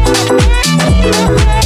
Yeah.